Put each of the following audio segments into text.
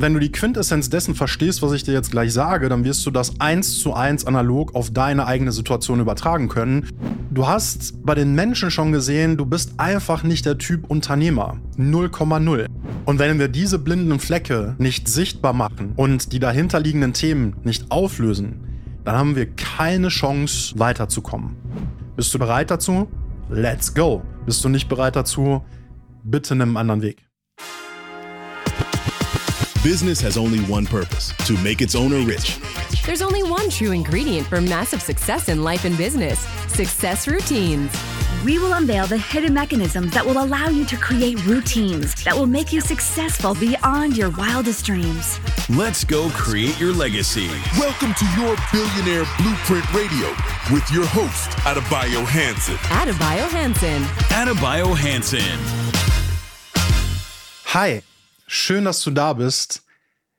wenn du die Quintessenz dessen verstehst, was ich dir jetzt gleich sage, dann wirst du das eins zu eins analog auf deine eigene Situation übertragen können. Du hast bei den Menschen schon gesehen, du bist einfach nicht der Typ Unternehmer. 0,0. Und wenn wir diese blinden Flecke nicht sichtbar machen und die dahinterliegenden Themen nicht auflösen, dann haben wir keine Chance weiterzukommen. Bist du bereit dazu? Let's go. Bist du nicht bereit dazu? Bitte nimm einen anderen Weg. Business has only one purpose to make its owner rich. There's only one true ingredient for massive success in life and business success routines. We will unveil the hidden mechanisms that will allow you to create routines that will make you successful beyond your wildest dreams. Let's go create your legacy. Welcome to your Billionaire Blueprint Radio with your host, Adebayo Hanson. Adebayo Hansen. Adebayo Hanson. Hi, schön, dass du da bist.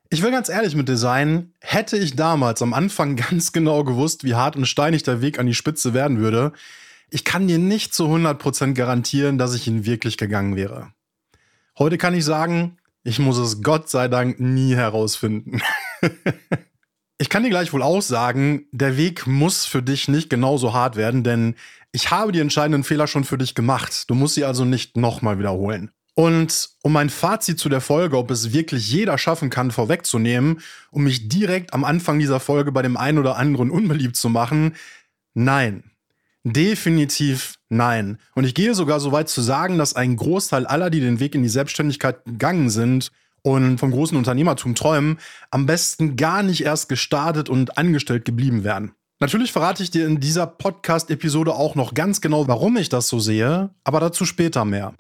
Ich will ganz ehrlich mit dir sein, hätte ich damals am Anfang ganz genau gewusst, wie hart und steinig der Weg an die Spitze werden würde, ich kann dir nicht zu 100% garantieren, dass ich ihn wirklich gegangen wäre. Heute kann ich sagen, ich muss es Gott sei Dank nie herausfinden. ich kann dir gleich wohl auch sagen, der Weg muss für dich nicht genauso hart werden, denn ich habe die entscheidenden Fehler schon für dich gemacht. Du musst sie also nicht nochmal wiederholen. Und um mein Fazit zu der Folge, ob es wirklich jeder schaffen kann, vorwegzunehmen, um mich direkt am Anfang dieser Folge bei dem einen oder anderen unbeliebt zu machen, nein. Definitiv nein. Und ich gehe sogar so weit zu sagen, dass ein Großteil aller, die den Weg in die Selbstständigkeit gegangen sind und vom großen Unternehmertum träumen, am besten gar nicht erst gestartet und angestellt geblieben wären. Natürlich verrate ich dir in dieser Podcast-Episode auch noch ganz genau, warum ich das so sehe, aber dazu später mehr.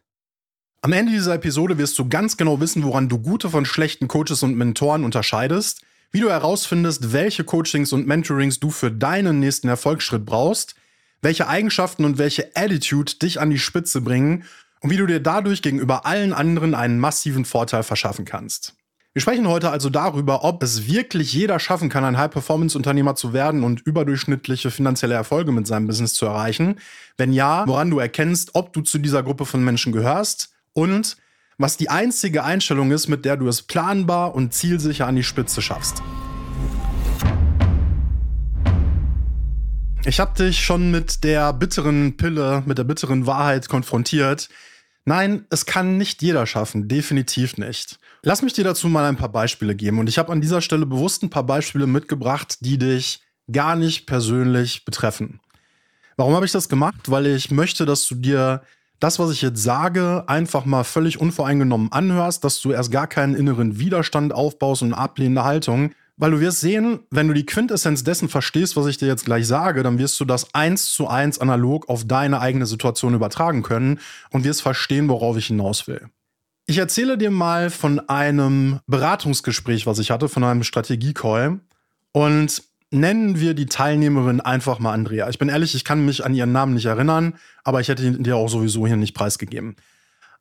Am Ende dieser Episode wirst du ganz genau wissen, woran du gute von schlechten Coaches und Mentoren unterscheidest, wie du herausfindest, welche Coachings und Mentorings du für deinen nächsten Erfolgsschritt brauchst, welche Eigenschaften und welche Attitude dich an die Spitze bringen und wie du dir dadurch gegenüber allen anderen einen massiven Vorteil verschaffen kannst. Wir sprechen heute also darüber, ob es wirklich jeder schaffen kann, ein High-Performance-Unternehmer zu werden und überdurchschnittliche finanzielle Erfolge mit seinem Business zu erreichen. Wenn ja, woran du erkennst, ob du zu dieser Gruppe von Menschen gehörst und was die einzige Einstellung ist, mit der du es planbar und zielsicher an die Spitze schaffst. Ich habe dich schon mit der bitteren Pille, mit der bitteren Wahrheit konfrontiert. Nein, es kann nicht jeder schaffen, definitiv nicht. Lass mich dir dazu mal ein paar Beispiele geben und ich habe an dieser Stelle bewusst ein paar Beispiele mitgebracht, die dich gar nicht persönlich betreffen. Warum habe ich das gemacht? Weil ich möchte, dass du dir das, was ich jetzt sage, einfach mal völlig unvoreingenommen anhörst, dass du erst gar keinen inneren Widerstand aufbaust und ablehnende Haltung, weil du wirst sehen, wenn du die Quintessenz dessen verstehst, was ich dir jetzt gleich sage, dann wirst du das eins zu eins analog auf deine eigene Situation übertragen können und wirst verstehen, worauf ich hinaus will. Ich erzähle dir mal von einem Beratungsgespräch, was ich hatte, von einem Strategie-Call. Und nennen wir die Teilnehmerin einfach mal Andrea. Ich bin ehrlich, ich kann mich an ihren Namen nicht erinnern, aber ich hätte ihn dir auch sowieso hier nicht preisgegeben.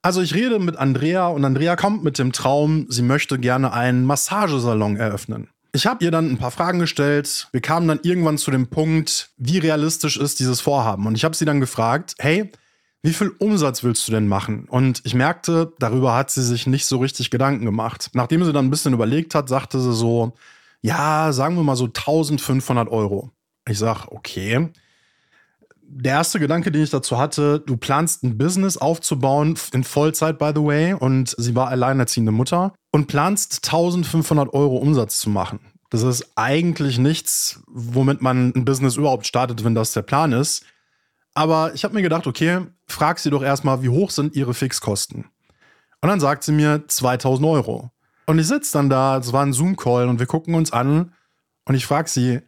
Also ich rede mit Andrea und Andrea kommt mit dem Traum, sie möchte gerne einen Massagesalon eröffnen. Ich habe ihr dann ein paar Fragen gestellt. Wir kamen dann irgendwann zu dem Punkt, wie realistisch ist dieses Vorhaben. Und ich habe sie dann gefragt, hey, wie viel Umsatz willst du denn machen? Und ich merkte, darüber hat sie sich nicht so richtig Gedanken gemacht. Nachdem sie dann ein bisschen überlegt hat, sagte sie so, ja, sagen wir mal so 1500 Euro. Ich sag, okay. Der erste Gedanke, den ich dazu hatte, du planst ein Business aufzubauen, in Vollzeit, by the way, und sie war alleinerziehende Mutter und planst 1500 Euro Umsatz zu machen. Das ist eigentlich nichts, womit man ein Business überhaupt startet, wenn das der Plan ist. Aber ich habe mir gedacht, okay, frag sie doch erstmal, wie hoch sind ihre Fixkosten? Und dann sagt sie mir 2000 Euro. Und ich sitze dann da, es war ein Zoom-Call und wir gucken uns an und ich frage sie,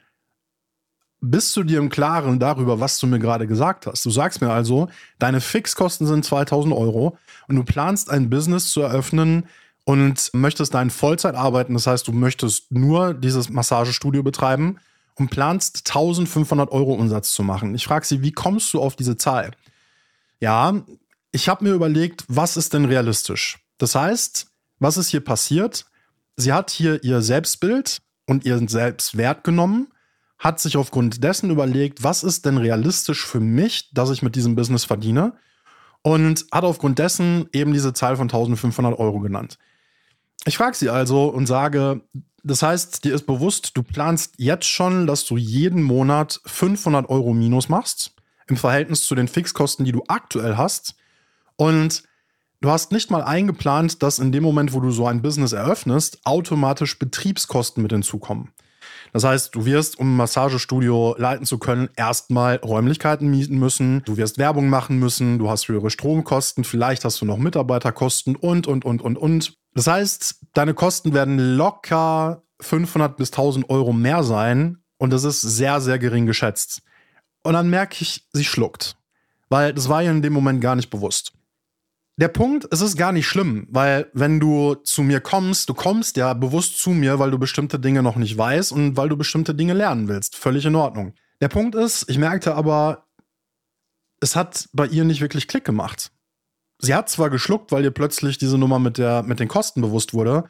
bist du dir im Klaren darüber, was du mir gerade gesagt hast? Du sagst mir also, deine Fixkosten sind 2000 Euro und du planst ein Business zu eröffnen, und möchtest da in Vollzeit arbeiten, das heißt, du möchtest nur dieses Massagestudio betreiben und planst 1500 Euro Umsatz zu machen. Ich frage sie, wie kommst du auf diese Zahl? Ja, ich habe mir überlegt, was ist denn realistisch? Das heißt, was ist hier passiert? Sie hat hier ihr Selbstbild und ihren Selbstwert genommen, hat sich aufgrund dessen überlegt, was ist denn realistisch für mich, dass ich mit diesem Business verdiene und hat aufgrund dessen eben diese Zahl von 1500 Euro genannt. Ich frage sie also und sage, das heißt, dir ist bewusst, du planst jetzt schon, dass du jeden Monat 500 Euro minus machst im Verhältnis zu den Fixkosten, die du aktuell hast. Und du hast nicht mal eingeplant, dass in dem Moment, wo du so ein Business eröffnest, automatisch Betriebskosten mit hinzukommen. Das heißt, du wirst, um ein Massagestudio leiten zu können, erstmal Räumlichkeiten mieten müssen, du wirst Werbung machen müssen, du hast höhere Stromkosten, vielleicht hast du noch Mitarbeiterkosten und, und, und, und, und. Das heißt, deine Kosten werden locker 500 bis 1000 Euro mehr sein und das ist sehr, sehr gering geschätzt. Und dann merke ich, sie schluckt, weil das war ihr in dem Moment gar nicht bewusst. Der Punkt, es ist gar nicht schlimm, weil wenn du zu mir kommst, du kommst ja bewusst zu mir, weil du bestimmte Dinge noch nicht weißt und weil du bestimmte Dinge lernen willst. Völlig in Ordnung. Der Punkt ist, ich merkte aber, es hat bei ihr nicht wirklich Klick gemacht. Sie hat zwar geschluckt, weil ihr plötzlich diese Nummer mit, der, mit den Kosten bewusst wurde,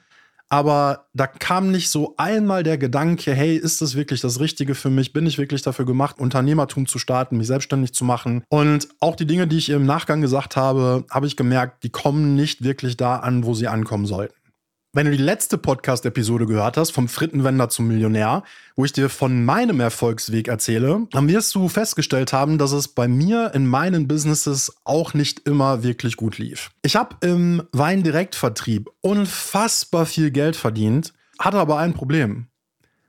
aber da kam nicht so einmal der Gedanke, hey, ist das wirklich das Richtige für mich? Bin ich wirklich dafür gemacht, Unternehmertum zu starten, mich selbstständig zu machen? Und auch die Dinge, die ich im Nachgang gesagt habe, habe ich gemerkt, die kommen nicht wirklich da an, wo sie ankommen sollten. Wenn du die letzte Podcast-Episode gehört hast, vom Frittenwender zum Millionär, wo ich dir von meinem Erfolgsweg erzähle, dann wirst du festgestellt haben, dass es bei mir in meinen Businesses auch nicht immer wirklich gut lief. Ich habe im Weindirektvertrieb unfassbar viel Geld verdient, hatte aber ein Problem.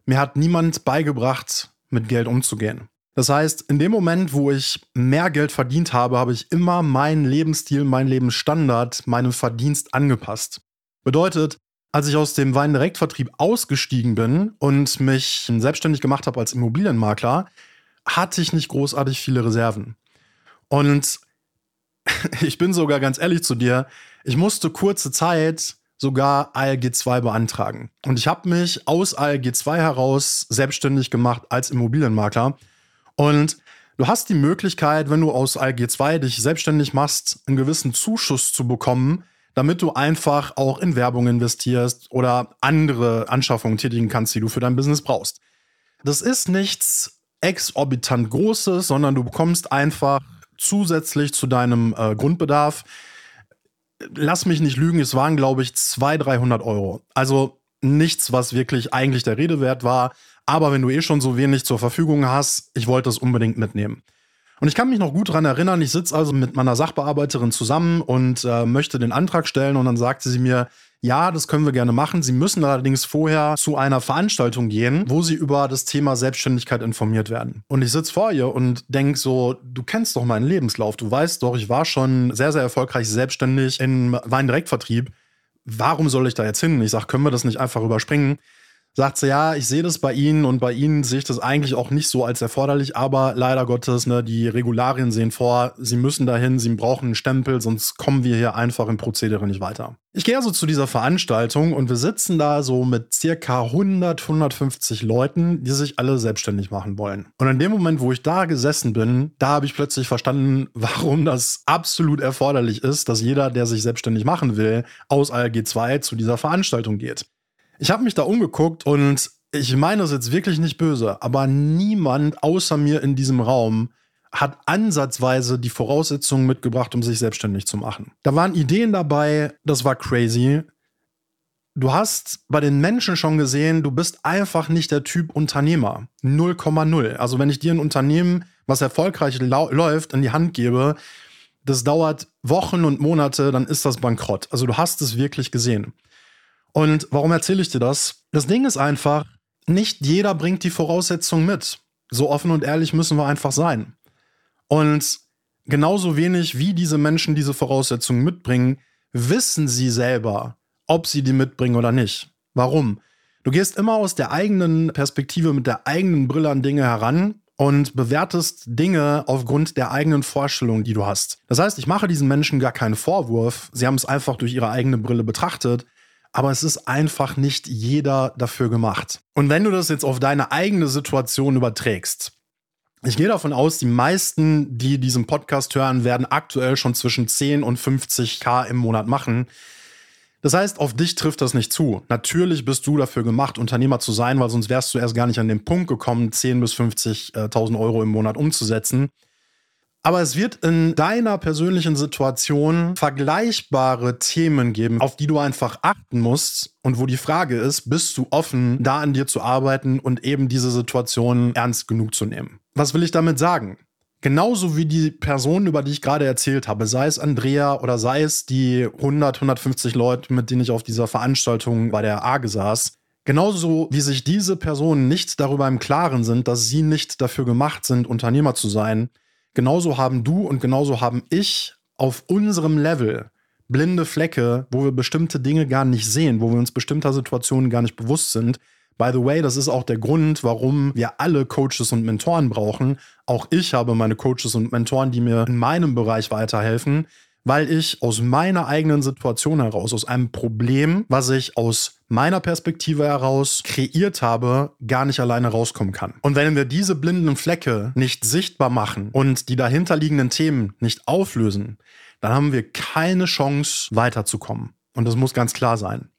Mir hat niemand beigebracht, mit Geld umzugehen. Das heißt, in dem Moment, wo ich mehr Geld verdient habe, habe ich immer meinen Lebensstil, meinen Lebensstandard, meinem Verdienst angepasst. Bedeutet, als ich aus dem Weindirektvertrieb ausgestiegen bin und mich selbstständig gemacht habe als Immobilienmakler, hatte ich nicht großartig viele Reserven. Und ich bin sogar ganz ehrlich zu dir, ich musste kurze Zeit sogar ALG 2 beantragen. Und ich habe mich aus ALG 2 heraus selbstständig gemacht als Immobilienmakler. Und du hast die Möglichkeit, wenn du aus ALG 2 dich selbstständig machst, einen gewissen Zuschuss zu bekommen, damit du einfach auch in Werbung investierst oder andere Anschaffungen tätigen kannst, die du für dein Business brauchst. Das ist nichts exorbitant Großes, sondern du bekommst einfach zusätzlich zu deinem äh, Grundbedarf, lass mich nicht lügen, es waren, glaube ich, 200, 300 Euro. Also nichts, was wirklich eigentlich der Rede wert war. Aber wenn du eh schon so wenig zur Verfügung hast, ich wollte es unbedingt mitnehmen. Und ich kann mich noch gut daran erinnern, ich sitze also mit meiner Sachbearbeiterin zusammen und äh, möchte den Antrag stellen und dann sagte sie mir, ja, das können wir gerne machen. Sie müssen allerdings vorher zu einer Veranstaltung gehen, wo Sie über das Thema Selbstständigkeit informiert werden. Und ich sitze vor ihr und denke so, du kennst doch meinen Lebenslauf. Du weißt doch, ich war schon sehr, sehr erfolgreich selbstständig im Weindirektvertrieb. Warum soll ich da jetzt hin? Ich sage, können wir das nicht einfach überspringen? Sagt sie, ja, ich sehe das bei Ihnen und bei Ihnen sehe ich das eigentlich auch nicht so als erforderlich, aber leider Gottes, ne, die Regularien sehen vor, Sie müssen dahin, Sie brauchen einen Stempel, sonst kommen wir hier einfach im Prozedere nicht weiter. Ich gehe also zu dieser Veranstaltung und wir sitzen da so mit circa 100, 150 Leuten, die sich alle selbstständig machen wollen. Und in dem Moment, wo ich da gesessen bin, da habe ich plötzlich verstanden, warum das absolut erforderlich ist, dass jeder, der sich selbstständig machen will, aus ALG 2 zu dieser Veranstaltung geht. Ich habe mich da umgeguckt und ich meine es jetzt wirklich nicht böse, aber niemand außer mir in diesem Raum hat ansatzweise die Voraussetzungen mitgebracht, um sich selbstständig zu machen. Da waren Ideen dabei, das war crazy. Du hast bei den Menschen schon gesehen, du bist einfach nicht der Typ Unternehmer. 0,0. Also wenn ich dir ein Unternehmen, was erfolgreich läuft, in die Hand gebe, das dauert Wochen und Monate, dann ist das bankrott. Also du hast es wirklich gesehen. Und warum erzähle ich dir das? Das Ding ist einfach, nicht jeder bringt die Voraussetzungen mit. So offen und ehrlich müssen wir einfach sein. Und genauso wenig wie diese Menschen diese Voraussetzungen mitbringen, wissen sie selber, ob sie die mitbringen oder nicht. Warum? Du gehst immer aus der eigenen Perspektive mit der eigenen Brille an Dinge heran und bewertest Dinge aufgrund der eigenen Vorstellung, die du hast. Das heißt, ich mache diesen Menschen gar keinen Vorwurf. Sie haben es einfach durch ihre eigene Brille betrachtet aber es ist einfach nicht jeder dafür gemacht. Und wenn du das jetzt auf deine eigene Situation überträgst, ich gehe davon aus, die meisten, die diesen Podcast hören, werden aktuell schon zwischen 10 und 50k im Monat machen. Das heißt, auf dich trifft das nicht zu. Natürlich bist du dafür gemacht, Unternehmer zu sein, weil sonst wärst du erst gar nicht an den Punkt gekommen, 10 bis 50.000 Euro im Monat umzusetzen. Aber es wird in deiner persönlichen Situation vergleichbare Themen geben, auf die du einfach achten musst und wo die Frage ist, bist du offen, da an dir zu arbeiten und eben diese Situation ernst genug zu nehmen? Was will ich damit sagen? Genauso wie die Personen, über die ich gerade erzählt habe, sei es Andrea oder sei es die 100, 150 Leute, mit denen ich auf dieser Veranstaltung bei der AGE saß, genauso wie sich diese Personen nicht darüber im Klaren sind, dass sie nicht dafür gemacht sind, Unternehmer zu sein, genauso haben du und genauso haben ich auf unserem Level blinde Flecke, wo wir bestimmte Dinge gar nicht sehen, wo wir uns bestimmter Situationen gar nicht bewusst sind. By the way, das ist auch der Grund, warum wir alle Coaches und Mentoren brauchen. Auch ich habe meine Coaches und Mentoren, die mir in meinem Bereich weiterhelfen, weil ich aus meiner eigenen Situation heraus, aus einem Problem, was ich aus meiner Perspektive heraus kreiert habe, gar nicht alleine rauskommen kann. Und wenn wir diese blinden Flecke nicht sichtbar machen und die dahinterliegenden Themen nicht auflösen, dann haben wir keine Chance weiterzukommen. Und das muss ganz klar sein.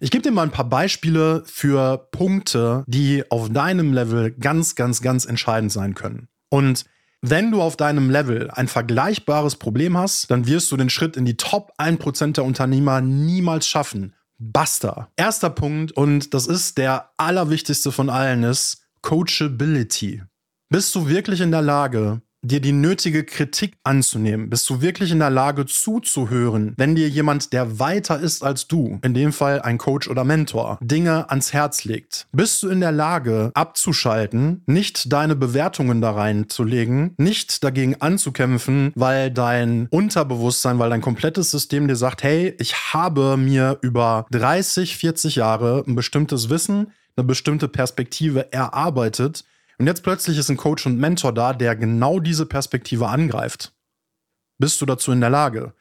Ich gebe dir mal ein paar Beispiele für Punkte, die auf deinem Level ganz, ganz, ganz entscheidend sein können. Und wenn du auf deinem Level ein vergleichbares Problem hast, dann wirst du den Schritt in die Top 1% der Unternehmer niemals schaffen. Basta. Erster Punkt, und das ist der allerwichtigste von allen, ist Coachability. Bist du wirklich in der Lage, dir die nötige Kritik anzunehmen? Bist du wirklich in der Lage zuzuhören, wenn dir jemand, der weiter ist als du, in dem Fall ein Coach oder Mentor, Dinge ans Herz legt? Bist du in der Lage abzuschalten, nicht deine Bewertungen da reinzulegen, nicht dagegen anzukämpfen, weil dein Unterbewusstsein, weil dein komplettes System dir sagt, hey, ich habe mir über 30, 40 Jahre ein bestimmtes Wissen, eine bestimmte Perspektive erarbeitet und jetzt plötzlich ist ein Coach und Mentor da, der genau diese Perspektive angreift. Bist du dazu in der Lage?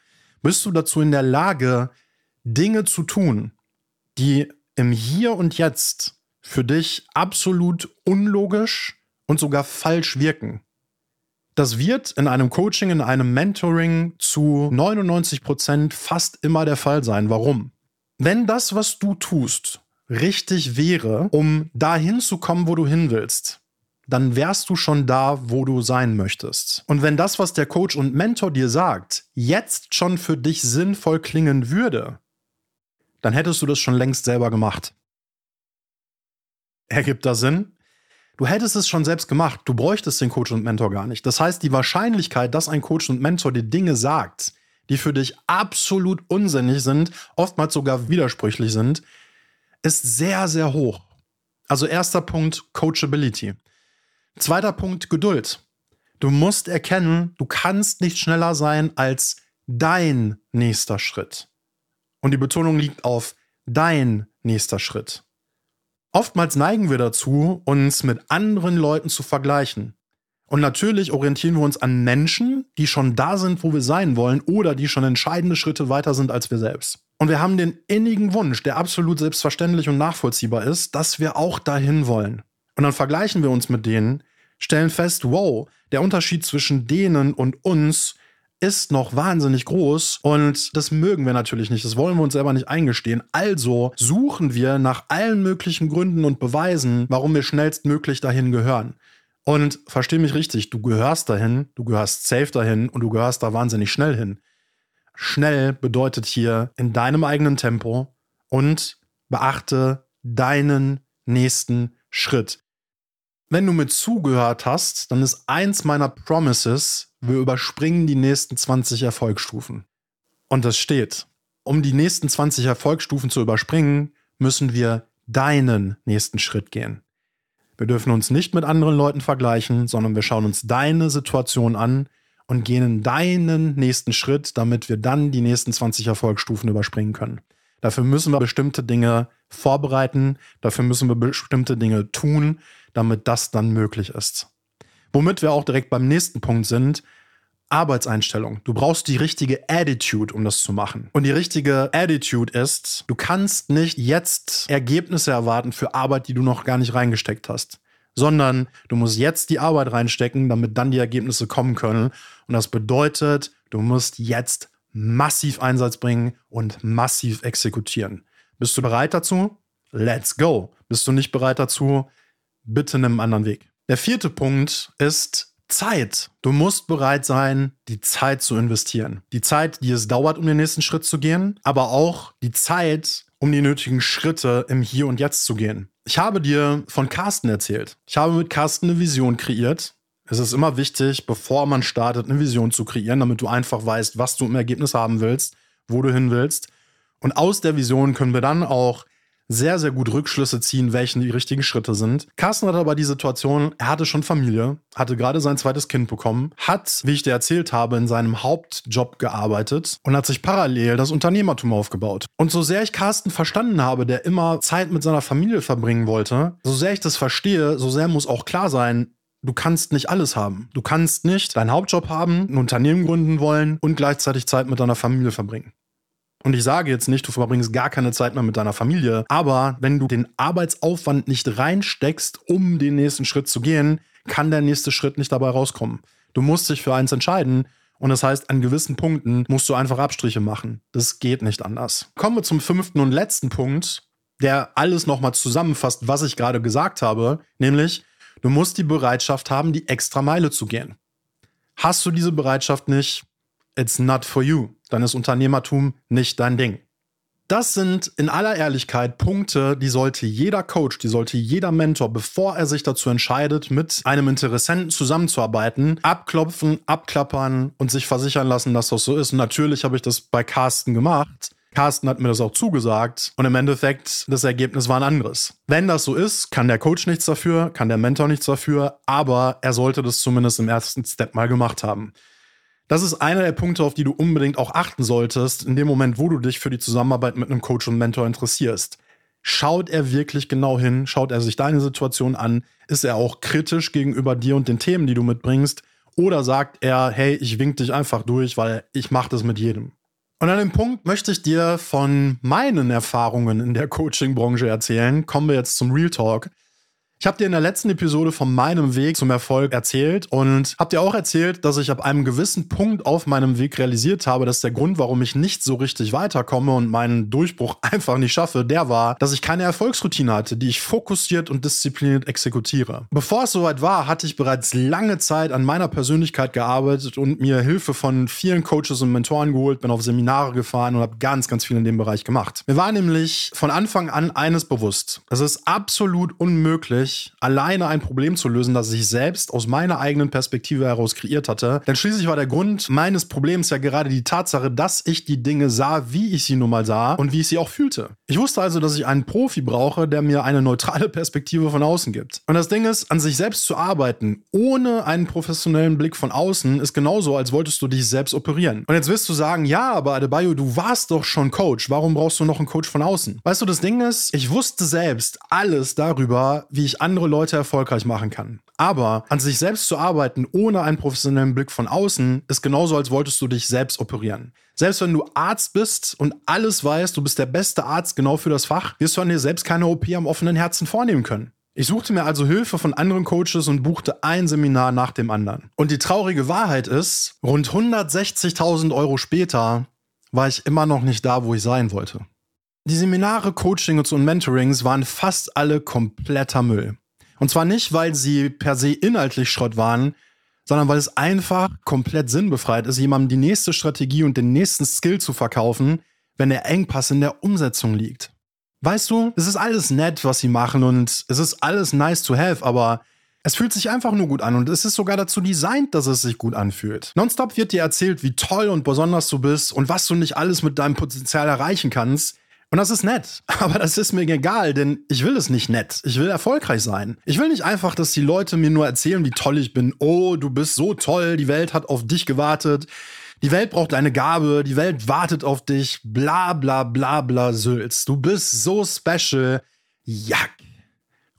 Bist du dazu in der Lage, Dinge zu tun, die im Hier und Jetzt für dich absolut unlogisch und sogar falsch wirken? Das wird in einem Coaching, in einem Mentoring zu 99 Prozent fast immer der Fall sein. Warum? Wenn das, was du tust, richtig wäre, um dahin zu kommen, wo du hin willst, dann wärst du schon da, wo du sein möchtest. Und wenn das, was der Coach und Mentor dir sagt, jetzt schon für dich sinnvoll klingen würde, dann hättest du das schon längst selber gemacht. Ergibt das Sinn? Du hättest es schon selbst gemacht. Du bräuchtest den Coach und Mentor gar nicht. Das heißt, die Wahrscheinlichkeit, dass ein Coach und Mentor dir Dinge sagt, die für dich absolut unsinnig sind, oftmals sogar widersprüchlich sind, ist sehr, sehr hoch. Also erster Punkt, Coachability. Zweiter Punkt, Geduld. Du musst erkennen, du kannst nicht schneller sein als dein nächster Schritt. Und die Betonung liegt auf dein nächster Schritt. Oftmals neigen wir dazu, uns mit anderen Leuten zu vergleichen. Und natürlich orientieren wir uns an Menschen, die schon da sind, wo wir sein wollen oder die schon entscheidende Schritte weiter sind als wir selbst. Und wir haben den innigen Wunsch, der absolut selbstverständlich und nachvollziehbar ist, dass wir auch dahin wollen. Und dann vergleichen wir uns mit denen, stellen fest, wow, der Unterschied zwischen denen und uns ist noch wahnsinnig groß und das mögen wir natürlich nicht. Das wollen wir uns selber nicht eingestehen. Also suchen wir nach allen möglichen Gründen und Beweisen, warum wir schnellstmöglich dahin gehören. Und versteh mich richtig, du gehörst dahin, du gehörst safe dahin und du gehörst da wahnsinnig schnell hin. Schnell bedeutet hier in deinem eigenen Tempo und beachte deinen nächsten Schritt. Wenn du mir zugehört hast, dann ist eins meiner Promises, wir überspringen die nächsten 20 Erfolgsstufen. Und das steht. Um die nächsten 20 Erfolgsstufen zu überspringen, müssen wir deinen nächsten Schritt gehen. Wir dürfen uns nicht mit anderen Leuten vergleichen, sondern wir schauen uns deine Situation an und gehen deinen nächsten Schritt, damit wir dann die nächsten 20 Erfolgsstufen überspringen können. Dafür müssen wir bestimmte Dinge vorbereiten, dafür müssen wir bestimmte Dinge tun, damit das dann möglich ist. Womit wir auch direkt beim nächsten Punkt sind, Arbeitseinstellung. Du brauchst die richtige Attitude, um das zu machen. Und die richtige Attitude ist, du kannst nicht jetzt Ergebnisse erwarten für Arbeit, die du noch gar nicht reingesteckt hast, sondern du musst jetzt die Arbeit reinstecken, damit dann die Ergebnisse kommen können. Und das bedeutet, du musst jetzt massiv Einsatz bringen und massiv exekutieren. Bist du bereit dazu? Let's go. Bist du nicht bereit dazu? Bitte nimm einen anderen Weg. Der vierte Punkt ist Zeit. Du musst bereit sein, die Zeit zu investieren. Die Zeit, die es dauert, um den nächsten Schritt zu gehen, aber auch die Zeit, um die nötigen Schritte im Hier und Jetzt zu gehen. Ich habe dir von Carsten erzählt. Ich habe mit Carsten eine Vision kreiert. Es ist immer wichtig, bevor man startet, eine Vision zu kreieren, damit du einfach weißt, was du im Ergebnis haben willst, wo du hin willst. Und aus der Vision können wir dann auch sehr, sehr gut Rückschlüsse ziehen, welchen die richtigen Schritte sind. Carsten hatte aber die Situation, er hatte schon Familie, hatte gerade sein zweites Kind bekommen, hat, wie ich dir erzählt habe, in seinem Hauptjob gearbeitet und hat sich parallel das Unternehmertum aufgebaut. Und so sehr ich Carsten verstanden habe, der immer Zeit mit seiner Familie verbringen wollte, so sehr ich das verstehe, so sehr muss auch klar sein, Du kannst nicht alles haben. Du kannst nicht deinen Hauptjob haben, ein Unternehmen gründen wollen und gleichzeitig Zeit mit deiner Familie verbringen. Und ich sage jetzt nicht, du verbringst gar keine Zeit mehr mit deiner Familie, aber wenn du den Arbeitsaufwand nicht reinsteckst, um den nächsten Schritt zu gehen, kann der nächste Schritt nicht dabei rauskommen. Du musst dich für eins entscheiden und das heißt, an gewissen Punkten musst du einfach Abstriche machen. Das geht nicht anders. Kommen wir zum fünften und letzten Punkt, der alles nochmal zusammenfasst, was ich gerade gesagt habe, nämlich du musst die Bereitschaft haben, die extra Meile zu gehen. Hast du diese Bereitschaft nicht, it's not for you. Dann ist Unternehmertum nicht dein Ding. Das sind in aller Ehrlichkeit Punkte, die sollte jeder Coach, die sollte jeder Mentor, bevor er sich dazu entscheidet, mit einem Interessenten zusammenzuarbeiten, abklopfen, abklappern und sich versichern lassen, dass das so ist. Und natürlich habe ich das bei Carsten gemacht. Carsten hat mir das auch zugesagt und im Endeffekt das Ergebnis war ein anderes. Wenn das so ist, kann der Coach nichts dafür, kann der Mentor nichts dafür, aber er sollte das zumindest im ersten Step mal gemacht haben. Das ist einer der Punkte, auf die du unbedingt auch achten solltest, in dem Moment, wo du dich für die Zusammenarbeit mit einem Coach und Mentor interessierst. Schaut er wirklich genau hin? Schaut er sich deine Situation an? Ist er auch kritisch gegenüber dir und den Themen, die du mitbringst? Oder sagt er, hey, ich wink dich einfach durch, weil ich mache das mit jedem? Und an dem Punkt möchte ich dir von meinen Erfahrungen in der Coaching-Branche erzählen. Kommen wir jetzt zum Real Talk. Ich habe dir in der letzten Episode von meinem Weg zum Erfolg erzählt und habe dir auch erzählt, dass ich ab einem gewissen Punkt auf meinem Weg realisiert habe, dass der Grund, warum ich nicht so richtig weiterkomme und meinen Durchbruch einfach nicht schaffe, der war, dass ich keine Erfolgsroutine hatte, die ich fokussiert und diszipliniert exekutiere. Bevor es soweit war, hatte ich bereits lange Zeit an meiner Persönlichkeit gearbeitet und mir Hilfe von vielen Coaches und Mentoren geholt, bin auf Seminare gefahren und habe ganz, ganz viel in dem Bereich gemacht. Mir war nämlich von Anfang an eines bewusst. Es ist absolut unmöglich, schwierig, alleine ein Problem zu lösen, das ich selbst aus meiner eigenen Perspektive heraus kreiert hatte. Denn schließlich war der Grund meines Problems ja gerade die Tatsache, dass ich die Dinge sah, wie ich sie nun mal sah und wie ich sie auch fühlte. Ich wusste also, dass ich einen Profi brauche, der mir eine neutrale Perspektive von außen gibt. Und das Ding ist, an sich selbst zu arbeiten, ohne einen professionellen Blick von außen, ist genauso, als wolltest du dich selbst operieren. Und jetzt wirst du sagen, ja, aber Adebayo, du warst doch schon Coach. Warum brauchst du noch einen Coach von außen? Weißt du, das Ding ist, ich wusste selbst alles darüber, wie ich andere Leute erfolgreich machen kann. Aber an sich selbst zu arbeiten, ohne einen professionellen Blick von außen, ist genauso, als wolltest du dich selbst operieren. Selbst wenn du Arzt bist und alles weißt, du bist der beste Arzt genau für das Fach, wirst du an dir selbst keine OP am offenen Herzen vornehmen können. Ich suchte mir also Hilfe von anderen Coaches und buchte ein Seminar nach dem anderen. Und die traurige Wahrheit ist, rund 160.000 Euro später war ich immer noch nicht da, wo ich sein wollte. Die Seminare, Coachings und Mentorings waren fast alle kompletter Müll. Und zwar nicht, weil sie per se inhaltlich Schrott waren, sondern weil es einfach komplett sinnbefreit ist, jemandem die nächste Strategie und den nächsten Skill zu verkaufen, wenn der Engpass in der Umsetzung liegt. Weißt du, es ist alles nett, was sie machen und es ist alles nice to have, aber es fühlt sich einfach nur gut an und es ist sogar dazu designt, dass es sich gut anfühlt. Nonstop wird dir erzählt, wie toll und besonders du bist und was du nicht alles mit deinem Potenzial erreichen kannst. Und das ist nett, aber das ist mir egal, denn ich will es nicht nett. Ich will erfolgreich sein. Ich will nicht einfach, dass die Leute mir nur erzählen, wie toll ich bin. Oh, du bist so toll, die Welt hat auf dich gewartet. Die Welt braucht eine Gabe, die Welt wartet auf dich. Bla bla bla bla Sülz. Du bist so special. Jack.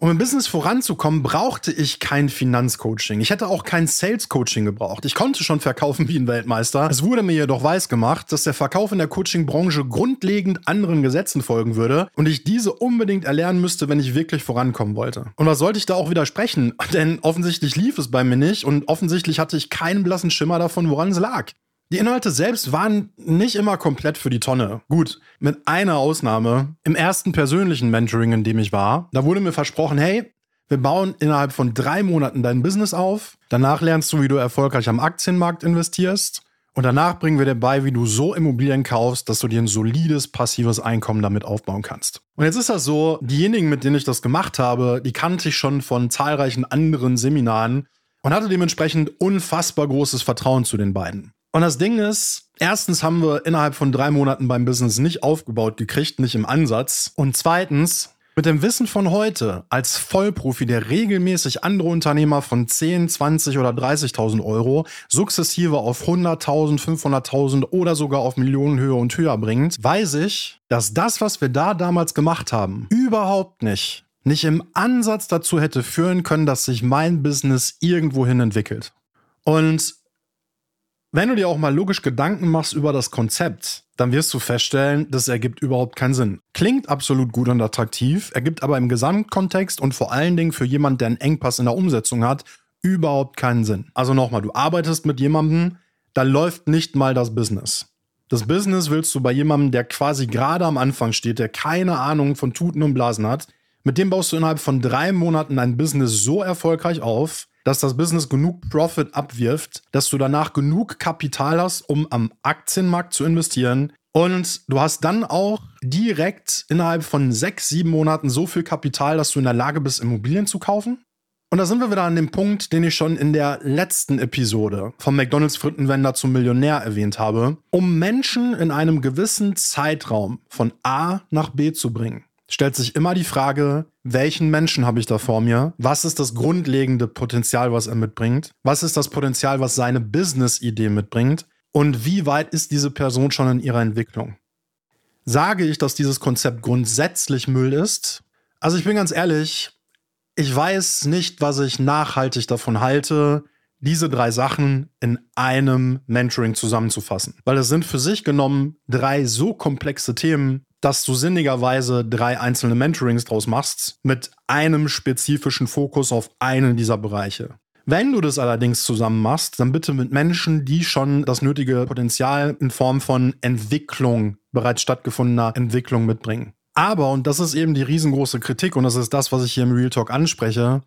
Um im Business voranzukommen, brauchte ich kein Finanzcoaching. Ich hätte auch kein Sales-Coaching gebraucht. Ich konnte schon verkaufen wie ein Weltmeister. Es wurde mir jedoch weisgemacht, dass der Verkauf in der Coaching-Branche grundlegend anderen Gesetzen folgen würde und ich diese unbedingt erlernen müsste, wenn ich wirklich vorankommen wollte. Und was sollte ich da auch widersprechen? Denn offensichtlich lief es bei mir nicht und offensichtlich hatte ich keinen blassen Schimmer davon, woran es lag. Die Inhalte selbst waren nicht immer komplett für die Tonne. Gut, mit einer Ausnahme. Im ersten persönlichen Mentoring, in dem ich war, da wurde mir versprochen, hey, Wir bauen innerhalb von drei Monaten dein Business auf. Danach lernst du, wie du erfolgreich am Aktienmarkt investierst. Und danach bringen wir dir bei, wie du so Immobilien kaufst, dass du dir ein solides passives Einkommen damit aufbauen kannst. Und jetzt ist das so, diejenigen, mit denen ich das gemacht habe, die kannte ich schon von zahlreichen anderen Seminaren und hatte dementsprechend unfassbar großes Vertrauen zu den beiden. Und das Ding ist, erstens haben wir innerhalb von drei Monaten beim Business nicht aufgebaut gekriegt, nicht im Ansatz. Und zweitens, mit dem Wissen von heute als Vollprofi, der regelmäßig andere Unternehmer von 10, 20 oder 30.000 Euro sukzessive auf 100.000, 500.000 oder sogar auf Millionenhöhe und höher bringt, weiß ich, dass das, was wir da damals gemacht haben, überhaupt nicht, nicht im Ansatz dazu hätte führen können, dass sich mein Business irgendwohin entwickelt. Und wenn du dir auch mal logisch Gedanken machst über das Konzept, dann wirst du feststellen, das ergibt überhaupt keinen Sinn. Klingt absolut gut und attraktiv, ergibt aber im Gesamtkontext und vor allen Dingen für jemanden, der einen Engpass in der Umsetzung hat, überhaupt keinen Sinn. Also nochmal, du arbeitest mit jemandem, da läuft nicht mal das Business. Das Business willst du bei jemandem, der quasi gerade am Anfang steht, der keine Ahnung von Tuten und Blasen hat. Mit dem baust du innerhalb von drei Monaten dein Business so erfolgreich auf, dass das Business genug Profit abwirft, dass du danach genug Kapital hast, um am Aktienmarkt zu investieren. Und du hast dann auch direkt innerhalb von sechs, sieben Monaten so viel Kapital, dass du in der Lage bist, Immobilien zu kaufen. Und da sind wir wieder an dem Punkt, den ich schon in der letzten Episode vom McDonald's Frittenwender zum Millionär erwähnt habe. Um Menschen in einem gewissen Zeitraum von A nach B zu bringen, stellt sich immer die Frage, welchen Menschen habe ich da vor mir? Was ist das grundlegende Potenzial, was er mitbringt? Was ist das Potenzial, was seine Business-Idee mitbringt? Und wie weit ist diese Person schon in ihrer Entwicklung? Sage ich, dass dieses Konzept grundsätzlich Müll ist? Also ich bin ganz ehrlich, ich weiß nicht, was ich nachhaltig davon halte, diese drei Sachen in einem Mentoring zusammenzufassen. Weil es sind für sich genommen drei so komplexe Themen, dass du sinnigerweise drei einzelne Mentorings draus machst, mit einem spezifischen Fokus auf einen dieser Bereiche. Wenn du das allerdings zusammen machst, dann bitte mit Menschen, die schon das nötige Potenzial in Form von Entwicklung, bereits stattgefundener Entwicklung mitbringen. Aber, und das ist eben die riesengroße Kritik und das ist das, was ich hier im Real Talk anspreche,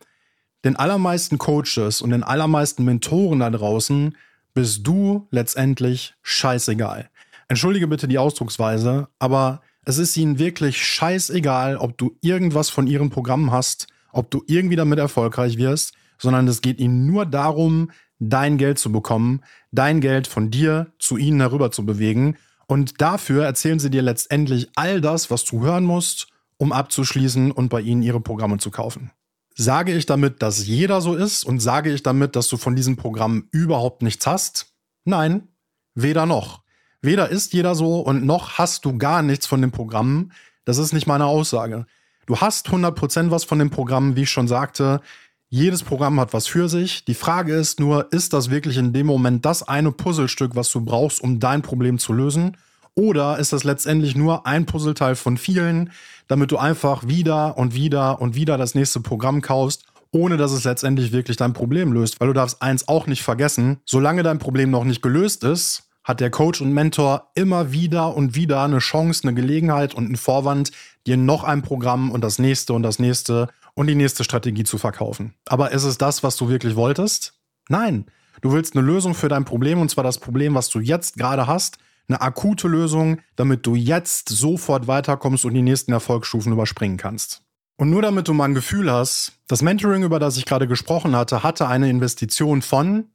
den allermeisten Coaches und den allermeisten Mentoren da draußen bist du letztendlich scheißegal. Entschuldige bitte die Ausdrucksweise, aber es ist ihnen wirklich scheißegal, ob du irgendwas von ihrem Programm hast, ob du irgendwie damit erfolgreich wirst, sondern es geht ihnen nur darum, dein Geld zu bekommen, dein Geld von dir zu ihnen herüber zu bewegen. Und dafür erzählen sie dir letztendlich all das, was du hören musst, um abzuschließen und bei ihnen ihre Programme zu kaufen. Sage ich damit, dass jeder so ist und sage ich damit, dass du von diesem Programm überhaupt nichts hast? Nein, weder noch. Weder ist jeder so und noch hast du gar nichts von den Programmen. Das ist nicht meine Aussage. Du hast 100% was von den Programmen, wie ich schon sagte. Jedes Programm hat was für sich. Die Frage ist nur, ist das wirklich in dem Moment das eine Puzzlestück, was du brauchst, um dein Problem zu lösen? Oder ist das letztendlich nur ein Puzzleteil von vielen, damit du einfach wieder und wieder und wieder das nächste Programm kaufst, ohne dass es letztendlich wirklich dein Problem löst? Weil du darfst eins auch nicht vergessen, solange dein Problem noch nicht gelöst ist, hat der Coach und Mentor immer wieder und wieder eine Chance, eine Gelegenheit und einen Vorwand, dir noch ein Programm und das nächste und das nächste und die nächste Strategie zu verkaufen. Aber ist es das, was du wirklich wolltest? Nein. Du willst eine Lösung für dein Problem und zwar das Problem, was du jetzt gerade hast, eine akute Lösung, damit du jetzt sofort weiterkommst und die nächsten Erfolgsstufen überspringen kannst. Und nur damit du mal ein Gefühl hast, das Mentoring, über das ich gerade gesprochen hatte, hatte eine Investition von,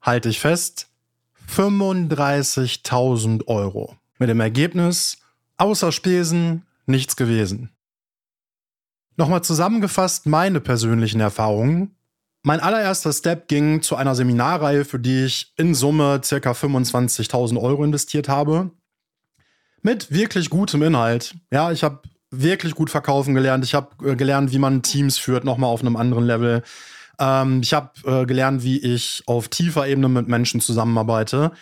halte ich fest, 35.000 Euro. Mit dem Ergebnis, außer Spesen nichts gewesen. Nochmal zusammengefasst meine persönlichen Erfahrungen. Mein allererster Step ging zu einer Seminarreihe, für die ich in Summe ca. 25.000 Euro investiert habe. Mit wirklich gutem Inhalt. Ja, ich habe wirklich gut verkaufen gelernt. Ich habe äh, gelernt, wie man Teams führt, nochmal auf einem anderen Level. Ähm, ich habe äh, gelernt, wie ich auf tiefer Ebene mit Menschen zusammenarbeite.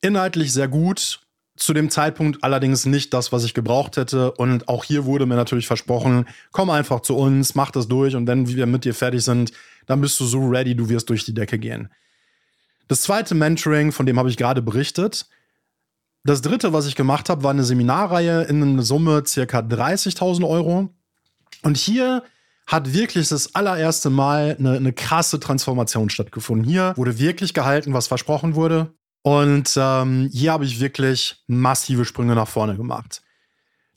Inhaltlich sehr gut. Zu dem Zeitpunkt allerdings nicht das, was ich gebraucht hätte. Und auch hier wurde mir natürlich versprochen, komm einfach zu uns, mach das durch und wenn wir mit dir fertig sind, dann bist du so ready, du wirst durch die Decke gehen. Das zweite Mentoring, von dem habe ich gerade berichtet. Das dritte, was ich gemacht habe, war eine Seminarreihe in einer Summe circa 30.000 Euro. Und hier hat wirklich das allererste Mal eine, eine krasse Transformation stattgefunden. Hier wurde wirklich gehalten, was versprochen wurde. Und ähm, hier habe ich wirklich massive Sprünge nach vorne gemacht.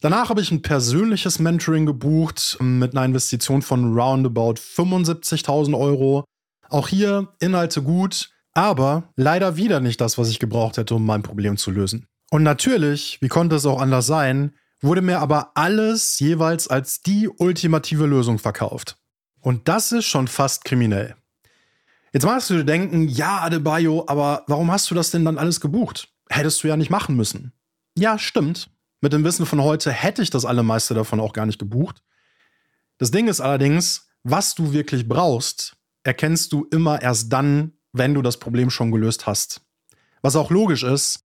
Danach habe ich ein persönliches Mentoring gebucht mit einer Investition von roundabout 75.000 Euro. Auch hier Inhalte gut, aber leider wieder nicht das, was ich gebraucht hätte, um mein Problem zu lösen. Und natürlich, wie konnte es auch anders sein, wurde mir aber alles jeweils als die ultimative Lösung verkauft. Und das ist schon fast kriminell. Jetzt magst du dir denken, ja, Adebayo, aber warum hast du das denn dann alles gebucht? Hättest du ja nicht machen müssen. Ja, stimmt. Mit dem Wissen von heute hätte ich das allermeiste davon auch gar nicht gebucht. Das Ding ist allerdings, was du wirklich brauchst, erkennst du immer erst dann, wenn du das Problem schon gelöst hast. Was auch logisch ist,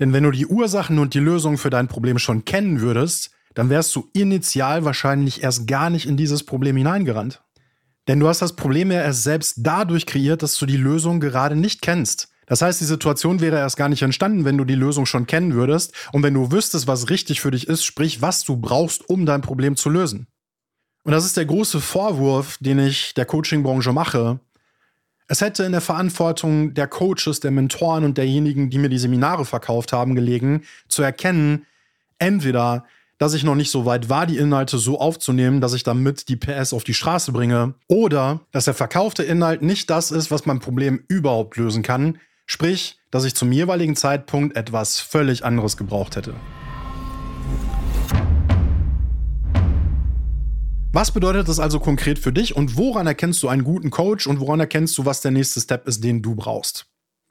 denn wenn du die Ursachen und die Lösung für dein Problem schon kennen würdest, dann wärst du initial wahrscheinlich erst gar nicht in dieses Problem hineingerannt. Denn du hast das Problem ja erst selbst dadurch kreiert, dass du die Lösung gerade nicht kennst. Das heißt, die Situation wäre erst gar nicht entstanden, wenn du die Lösung schon kennen würdest und wenn du wüsstest, was richtig für dich ist, sprich, was du brauchst, um dein Problem zu lösen. Und das ist der große Vorwurf, den ich der Coaching-Branche mache, es hätte in der Verantwortung der Coaches, der Mentoren und derjenigen, die mir die Seminare verkauft haben, gelegen, zu erkennen, entweder, dass ich noch nicht so weit war, die Inhalte so aufzunehmen, dass ich damit die PS auf die Straße bringe, oder dass der verkaufte Inhalt nicht das ist, was mein Problem überhaupt lösen kann, sprich, dass ich zum jeweiligen Zeitpunkt etwas völlig anderes gebraucht hätte. Was bedeutet das also konkret für dich und woran erkennst du einen guten Coach und woran erkennst du, was der nächste Step ist, den du brauchst?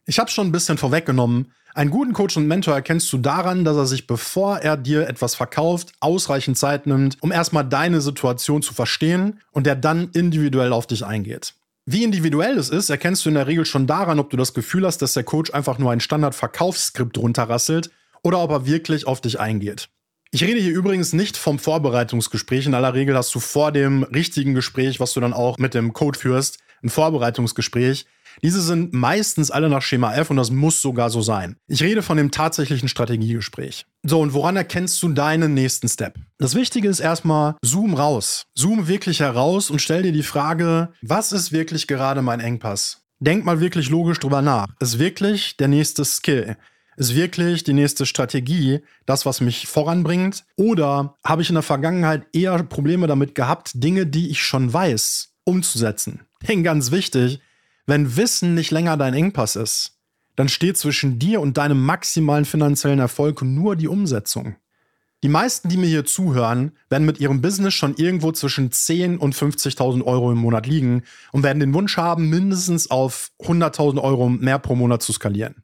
Ich habe schon ein bisschen vorweggenommen. Einen guten Coach und Mentor erkennst du daran, dass er sich, bevor er dir etwas verkauft, ausreichend Zeit nimmt, um erstmal deine Situation zu verstehen und der dann individuell auf dich eingeht. Wie individuell es ist, erkennst du in der Regel schon daran, ob du das Gefühl hast, dass der Coach einfach nur ein Standard-Verkaufsskript runterrasselt oder ob er wirklich auf dich eingeht. Ich rede hier übrigens nicht vom Vorbereitungsgespräch. In aller Regel hast du vor dem richtigen Gespräch, was du dann auch mit dem Code führst, ein Vorbereitungsgespräch. Diese sind meistens alle nach Schema F und das muss sogar so sein. Ich rede von dem tatsächlichen Strategiegespräch. So, und woran erkennst du deinen nächsten Step? Das Wichtige ist erstmal, zoom raus. Zoom wirklich heraus und stell dir die Frage, was ist wirklich gerade mein Engpass? Denk mal wirklich logisch drüber nach. Ist wirklich der nächste Skill? Ist wirklich die nächste Strategie das, was mich voranbringt? Oder habe ich in der Vergangenheit eher Probleme damit gehabt, Dinge, die ich schon weiß, umzusetzen? Denn ganz wichtig, wenn Wissen nicht länger dein Engpass ist, dann steht zwischen dir und deinem maximalen finanziellen Erfolg nur die Umsetzung. Die meisten, die mir hier zuhören, werden mit ihrem Business schon irgendwo zwischen 10 und 50.000 Euro im Monat liegen und werden den Wunsch haben, mindestens auf 100.000 Euro mehr pro Monat zu skalieren.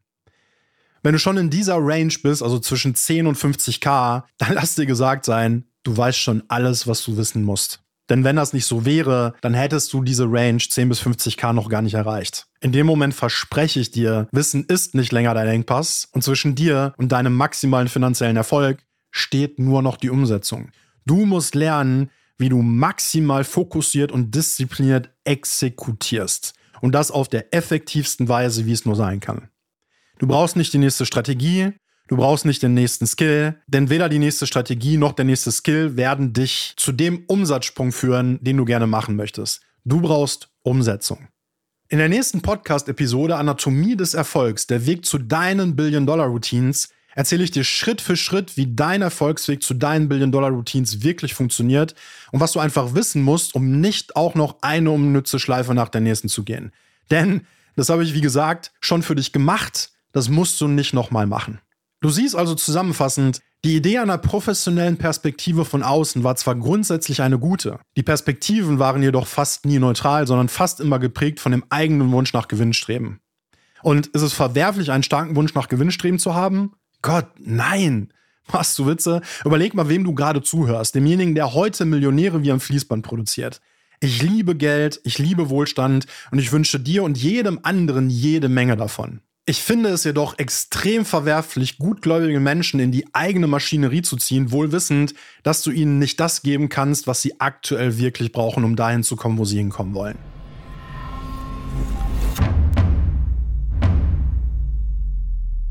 Wenn du schon in dieser Range bist, also zwischen 10 und 50k, dann lass dir gesagt sein, du weißt schon alles, was du wissen musst. Denn wenn das nicht so wäre, dann hättest du diese Range 10 bis 50k noch gar nicht erreicht. In dem Moment verspreche ich dir, Wissen ist nicht länger dein Engpass und zwischen dir und deinem maximalen finanziellen Erfolg steht nur noch die Umsetzung. Du musst lernen, wie du maximal fokussiert und diszipliniert exekutierst. Und das auf der effektivsten Weise, wie es nur sein kann. Du brauchst nicht die nächste Strategie, du brauchst nicht den nächsten Skill, denn weder die nächste Strategie noch der nächste Skill werden dich zu dem Umsatzsprung führen, den du gerne machen möchtest. Du brauchst Umsetzung. In der nächsten Podcast-Episode Anatomie des Erfolgs, der Weg zu deinen Billion-Dollar-Routines, erzähle ich dir Schritt für Schritt, wie dein Erfolgsweg zu deinen Billion-Dollar-Routines wirklich funktioniert und was du einfach wissen musst, um nicht auch noch eine unnütze Schleife nach der nächsten zu gehen. Denn, das habe ich wie gesagt schon für dich gemacht, das musst du nicht nochmal machen. Du siehst also zusammenfassend, die Idee einer professionellen Perspektive von außen war zwar grundsätzlich eine gute, die Perspektiven waren jedoch fast nie neutral, sondern fast immer geprägt von dem eigenen Wunsch nach Gewinnstreben. Und ist es verwerflich, einen starken Wunsch nach Gewinnstreben zu haben? Gott, nein! Machst du Witze? Überleg mal, wem du gerade zuhörst. Demjenigen, der heute Millionäre wie am Fließband produziert. Ich liebe Geld, ich liebe Wohlstand und ich wünsche dir und jedem anderen jede Menge davon. Ich finde es jedoch extrem verwerflich, gutgläubige Menschen in die eigene Maschinerie zu ziehen, wohl wissend, dass du ihnen nicht das geben kannst, was sie aktuell wirklich brauchen, um dahin zu kommen, wo sie hinkommen wollen.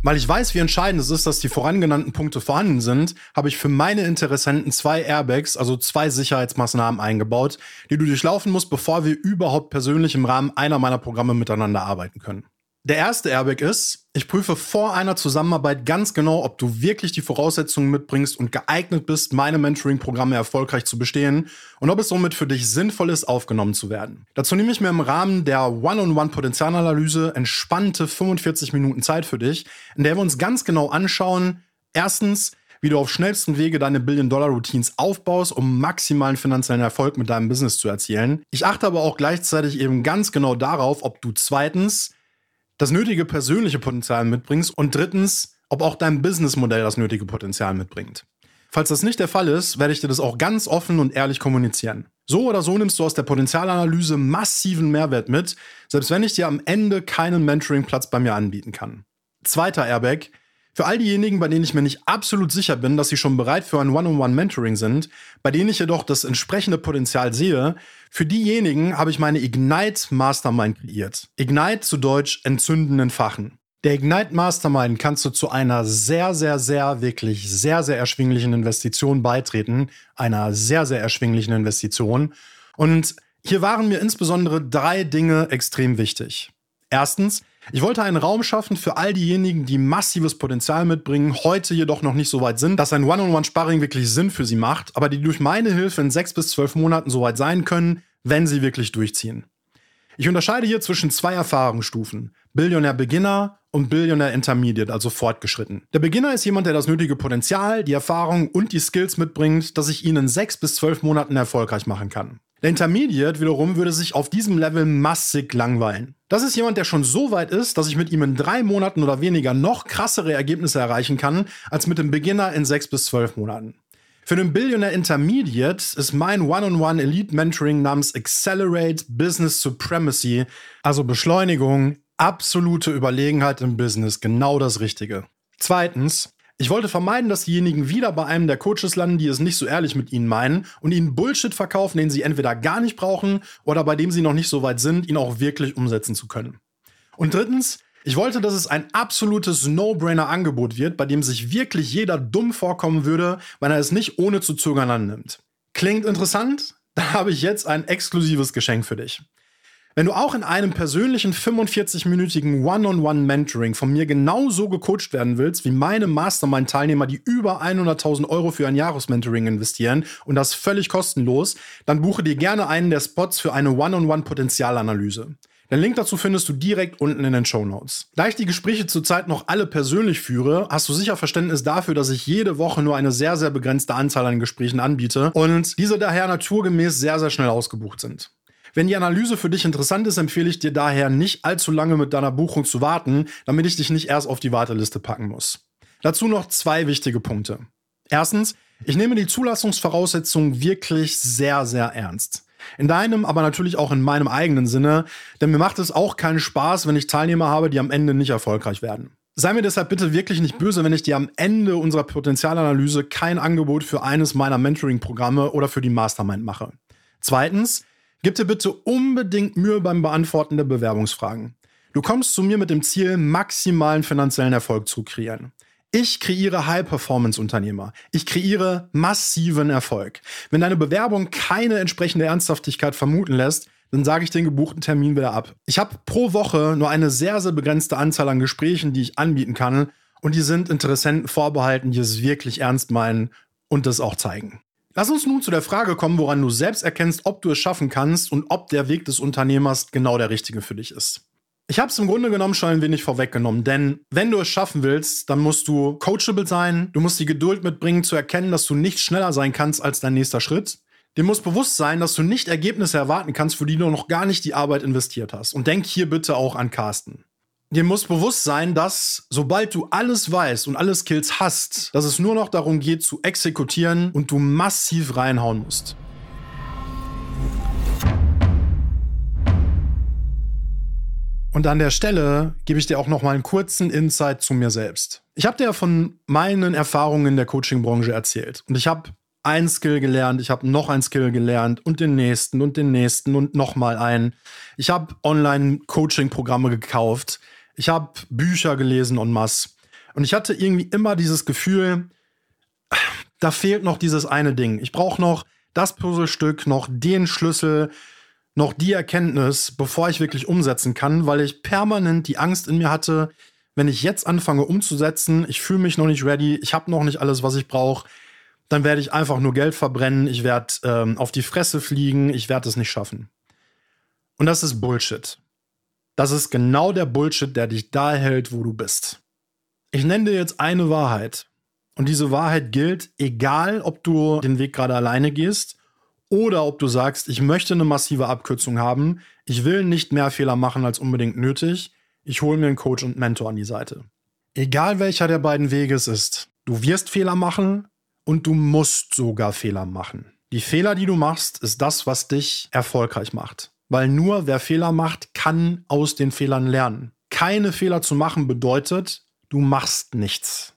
Weil ich weiß, wie entscheidend es ist, dass die vorangenannten Punkte vorhanden sind, habe ich für meine Interessenten zwei Airbags, also zwei Sicherheitsmaßnahmen eingebaut, die du durchlaufen musst, bevor wir überhaupt persönlich im Rahmen einer meiner Programme miteinander arbeiten können. Der erste Airbag ist, ich prüfe vor einer Zusammenarbeit ganz genau, ob du wirklich die Voraussetzungen mitbringst und geeignet bist, meine Mentoring-Programme erfolgreich zu bestehen und ob es somit für dich sinnvoll ist, aufgenommen zu werden. Dazu nehme ich mir im Rahmen der One-on-One-Potenzialanalyse entspannte 45 Minuten Zeit für dich, in der wir uns ganz genau anschauen, erstens, wie du auf schnellsten Wege deine Billion-Dollar-Routines aufbaust, um maximalen finanziellen Erfolg mit deinem Business zu erzielen. Ich achte aber auch gleichzeitig eben ganz genau darauf, ob du zweitens das nötige persönliche Potenzial mitbringst und drittens, ob auch dein Businessmodell das nötige Potenzial mitbringt. Falls das nicht der Fall ist, werde ich dir das auch ganz offen und ehrlich kommunizieren. So oder so nimmst du aus der Potenzialanalyse massiven Mehrwert mit, selbst wenn ich dir am Ende keinen Mentoring-Platz bei mir anbieten kann. Zweiter Airbag, für all diejenigen, bei denen ich mir nicht absolut sicher bin, dass sie schon bereit für ein One-on-One-Mentoring sind, bei denen ich jedoch das entsprechende Potenzial sehe, für diejenigen habe ich meine Ignite Mastermind kreiert. Ignite zu Deutsch entzündenden Fachen. Der Ignite Mastermind kannst du zu einer sehr, sehr, sehr, wirklich sehr, sehr erschwinglichen Investition beitreten. Einer sehr, sehr erschwinglichen Investition. Und hier waren mir insbesondere drei Dinge extrem wichtig. Erstens, ich wollte einen Raum schaffen für all diejenigen, die massives Potenzial mitbringen, heute jedoch noch nicht so weit sind, dass ein One-on-One-Sparring wirklich Sinn für sie macht, aber die durch meine Hilfe in sechs bis zwölf Monaten so weit sein können, wenn sie wirklich durchziehen. Ich unterscheide hier zwischen zwei Erfahrungsstufen. Billionär Beginner und Billionär Intermediate, also fortgeschritten. Der Beginner ist jemand, der das nötige Potenzial, die Erfahrung und die Skills mitbringt, dass ich ihn in sechs bis zwölf Monaten erfolgreich machen kann. Der Intermediate wiederum würde sich auf diesem Level massig langweilen. Das ist jemand, der schon so weit ist, dass ich mit ihm in drei Monaten oder weniger noch krassere Ergebnisse erreichen kann, als mit dem Beginner in sechs bis zwölf Monaten. Für den Billionaire Intermediate ist mein One-on-One Elite Mentoring namens Accelerate Business Supremacy, also Beschleunigung, absolute Überlegenheit im Business, genau das Richtige. Zweitens, ich wollte vermeiden, dass diejenigen wieder bei einem der Coaches landen, die es nicht so ehrlich mit ihnen meinen und ihnen Bullshit verkaufen, den sie entweder gar nicht brauchen oder bei dem sie noch nicht so weit sind, ihn auch wirklich umsetzen zu können. Und drittens, ich wollte, dass es ein absolutes No-Brainer-Angebot wird, bei dem sich wirklich jeder dumm vorkommen würde, wenn er es nicht ohne zu zögern annimmt. Klingt interessant? Da habe ich jetzt ein exklusives Geschenk für dich. Wenn du auch in einem persönlichen 45-minütigen One-on-One-Mentoring von mir genauso gecoacht werden willst wie meine Mastermind-Teilnehmer, die über 100.000 Euro für ein Jahresmentoring investieren und das völlig kostenlos, dann buche dir gerne einen der Spots für eine One-on-One-Potenzialanalyse. Den Link dazu findest du direkt unten in den Show Notes. Da ich die Gespräche zurzeit noch alle persönlich führe, hast du sicher Verständnis dafür, dass ich jede Woche nur eine sehr, sehr begrenzte Anzahl an Gesprächen anbiete und diese daher naturgemäß sehr, sehr schnell ausgebucht sind. Wenn die Analyse für dich interessant ist, empfehle ich dir daher nicht allzu lange mit deiner Buchung zu warten, damit ich dich nicht erst auf die Warteliste packen muss. Dazu noch zwei wichtige Punkte. Erstens, ich nehme die Zulassungsvoraussetzungen wirklich sehr, sehr ernst. In deinem, aber natürlich auch in meinem eigenen Sinne, denn mir macht es auch keinen Spaß, wenn ich Teilnehmer habe, die am Ende nicht erfolgreich werden. Sei mir deshalb bitte wirklich nicht böse, wenn ich dir am Ende unserer Potenzialanalyse kein Angebot für eines meiner Mentoring-Programme oder für die Mastermind mache. Zweitens, Gib dir bitte unbedingt Mühe beim Beantworten der Bewerbungsfragen. Du kommst zu mir mit dem Ziel, maximalen finanziellen Erfolg zu kreieren. Ich kreiere High-Performance-Unternehmer. Ich kreiere massiven Erfolg. Wenn deine Bewerbung keine entsprechende Ernsthaftigkeit vermuten lässt, dann sage ich den gebuchten Termin wieder ab. Ich habe pro Woche nur eine sehr, sehr begrenzte Anzahl an Gesprächen, die ich anbieten kann. Und die sind Interessenten vorbehalten, die es wirklich ernst meinen und das auch zeigen. Lass uns nun zu der Frage kommen, woran du selbst erkennst, ob du es schaffen kannst und ob der Weg des Unternehmers genau der richtige für dich ist. Ich habe es im Grunde genommen schon ein wenig vorweggenommen, denn wenn du es schaffen willst, dann musst du coachable sein, du musst die Geduld mitbringen zu erkennen, dass du nicht schneller sein kannst als dein nächster Schritt. Dir muss bewusst sein, dass du nicht Ergebnisse erwarten kannst, für die du noch gar nicht die Arbeit investiert hast. Und denk hier bitte auch an Carsten dir muss bewusst sein, dass sobald du alles weißt und alle Skills hast, dass es nur noch darum geht zu exekutieren und du massiv reinhauen musst. Und an der Stelle gebe ich dir auch noch mal einen kurzen Insight zu mir selbst. Ich habe dir von meinen Erfahrungen in der Coaching-Branche erzählt und ich habe ein Skill gelernt, ich habe noch ein Skill gelernt und den nächsten und den nächsten und noch mal einen. Ich habe Online-Coaching-Programme gekauft. Ich habe Bücher gelesen en masse. Und ich hatte irgendwie immer dieses Gefühl, da fehlt noch dieses eine Ding. Ich brauche noch das Puzzlestück, noch den Schlüssel, noch die Erkenntnis, bevor ich wirklich umsetzen kann, weil ich permanent die Angst in mir hatte, wenn ich jetzt anfange umzusetzen, ich fühle mich noch nicht ready, ich habe noch nicht alles, was ich brauche, dann werde ich einfach nur Geld verbrennen, ich werde ähm, auf die Fresse fliegen, ich werde es nicht schaffen. Und das ist Bullshit. Das ist genau der Bullshit, der dich da hält, wo du bist. Ich nenne dir jetzt eine Wahrheit. Und diese Wahrheit gilt, egal ob du den Weg gerade alleine gehst oder ob du sagst, ich möchte eine massive Abkürzung haben, ich will nicht mehr Fehler machen als unbedingt nötig, ich hole mir einen Coach und Mentor an die Seite. Egal welcher der beiden Wege es ist, du wirst Fehler machen und du musst sogar Fehler machen. Die Fehler, die du machst, ist das, was dich erfolgreich macht. Weil nur wer Fehler macht, kann aus den Fehlern lernen. Keine Fehler zu machen bedeutet, du machst nichts.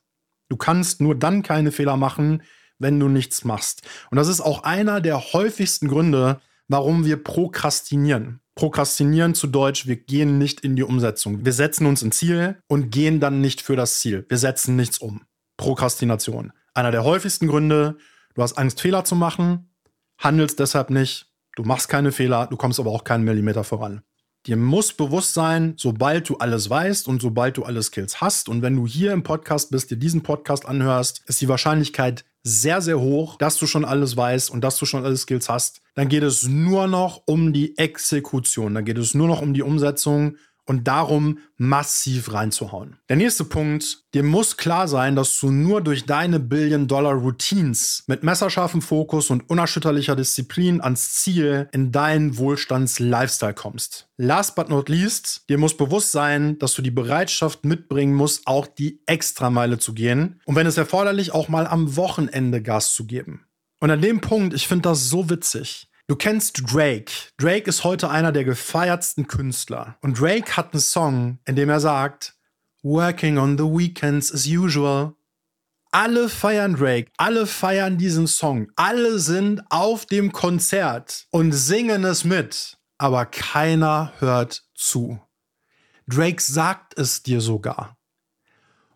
Du kannst nur dann keine Fehler machen, wenn du nichts machst. Und das ist auch einer der häufigsten Gründe, warum wir prokrastinieren. Prokrastinieren zu Deutsch, wir gehen nicht in die Umsetzung. Wir setzen uns ein Ziel und gehen dann nicht für das Ziel. Wir setzen nichts um. Prokrastination. Einer der häufigsten Gründe, du hast Angst, Fehler zu machen, handelst deshalb nicht, du machst keine Fehler, du kommst aber auch keinen Millimeter voran. Dir muss bewusst sein, sobald du alles weißt und sobald du alle Skills hast und wenn du hier im Podcast bist, dir diesen Podcast anhörst, ist die Wahrscheinlichkeit sehr, sehr hoch, dass du schon alles weißt und dass du schon alle Skills hast. Dann geht es nur noch um die Exekution, dann geht es nur noch um die Umsetzung und darum, massiv reinzuhauen. Der nächste Punkt, dir muss klar sein, dass du nur durch deine Billion-Dollar-Routines mit messerscharfem Fokus und unerschütterlicher Disziplin ans Ziel in deinen Wohlstands-Lifestyle kommst. Last but not least, dir muss bewusst sein, dass du die Bereitschaft mitbringen musst, auch die Extrameile zu gehen und wenn es erforderlich, auch mal am Wochenende Gas zu geben. Und an dem Punkt, ich finde das so witzig. Du kennst Drake. Drake ist heute einer der gefeiertsten Künstler. Und Drake hat einen Song, in dem er sagt, Working on the weekends as usual. Alle feiern Drake, alle feiern diesen Song, alle sind auf dem Konzert und singen es mit, aber keiner hört zu. Drake sagt es dir sogar.